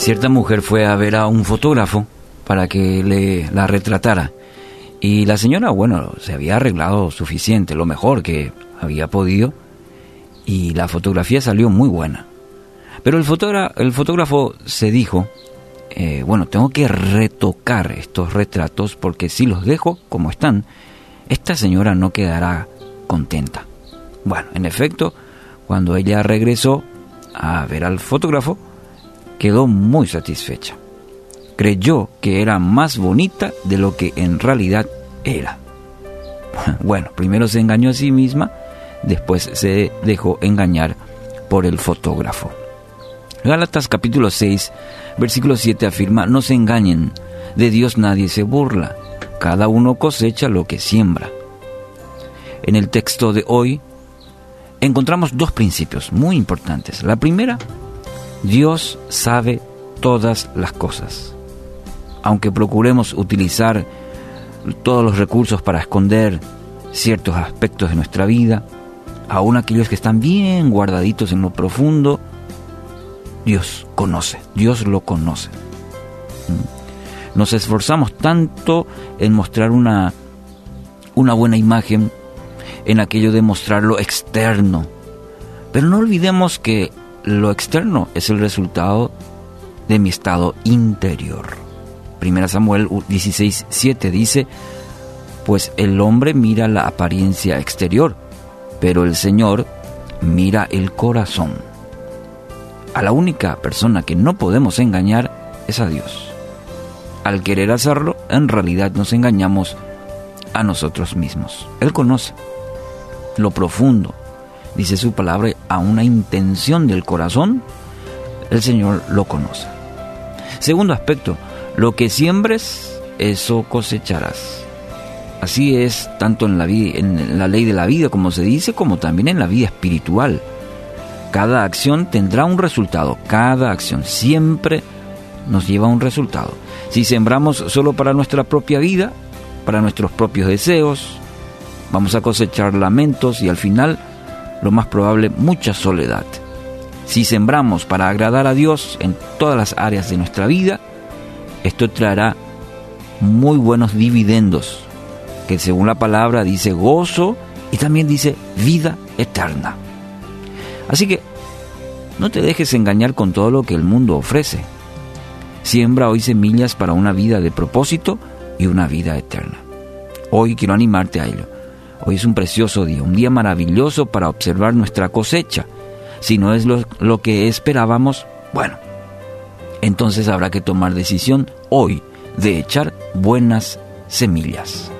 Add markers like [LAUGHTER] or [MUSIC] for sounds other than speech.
Cierta mujer fue a ver a un fotógrafo para que le la retratara. Y la señora, bueno, se había arreglado suficiente, lo mejor que había podido, y la fotografía salió muy buena. Pero el, el fotógrafo se dijo, eh, bueno, tengo que retocar estos retratos porque si los dejo como están, esta señora no quedará contenta. Bueno, en efecto, cuando ella regresó a ver al fotógrafo, quedó muy satisfecha. Creyó que era más bonita de lo que en realidad era. [LAUGHS] Bueno, primero se engañó a sí misma, después se dejó engañar por el fotógrafo. Gálatas capítulo 6, versículo 7 afirma, no se engañen, de Dios nadie se burla, cada uno cosecha lo que siembra. En el texto de hoy encontramos dos principios muy importantes. La primera, Dios sabe todas las cosas. Aunque procuremos utilizar todos los recursos para esconder ciertos aspectos de nuestra vida, aun aquellos que están bien guardaditos en lo profundo, Dios conoce, Dios lo conoce. Mm. Nos esforzamos tanto en mostrar una, una buena imagen, en aquello de mostrar lo externo, pero no olvidemos que lo externo es el resultado de mi estado interior. Primera Samuel 16, 7 dice, pues el hombre mira la apariencia exterior, pero el Señor mira el corazón a la única persona que no podemos engañar es a Dios. Al querer hacerlo, en realidad nos engañamos a nosotros mismos. Él conoce lo profundo, dice su palabra, a una intención del corazón, el Señor lo conoce. Segundo aspecto, lo que siembres, eso cosecharás. Así es tanto en la, en la ley de la vida, como se dice, como también en la vida espiritual. Cada acción tendrá un resultado, cada acción siempre nos lleva a un resultado. Si sembramos solo para nuestra propia vida, para nuestros propios deseos, vamos a cosechar lamentos y al final, lo más probable, mucha soledad. Si sembramos para agradar a Dios en todas las áreas de nuestra vida, esto traerá muy buenos dividendos, que según la palabra dice gozo y también dice vida eterna. Así que no te dejes engañar con todo lo que el mundo ofrece. Siembra hoy semillas para una vida de propósito y una vida eterna. Hoy quiero animarte a ello. Hoy es un precioso día, un día maravilloso para observar nuestra cosecha. Si no es lo, que esperábamos, bueno, entonces habrá que tomar decisión hoy de echar buenas semillas.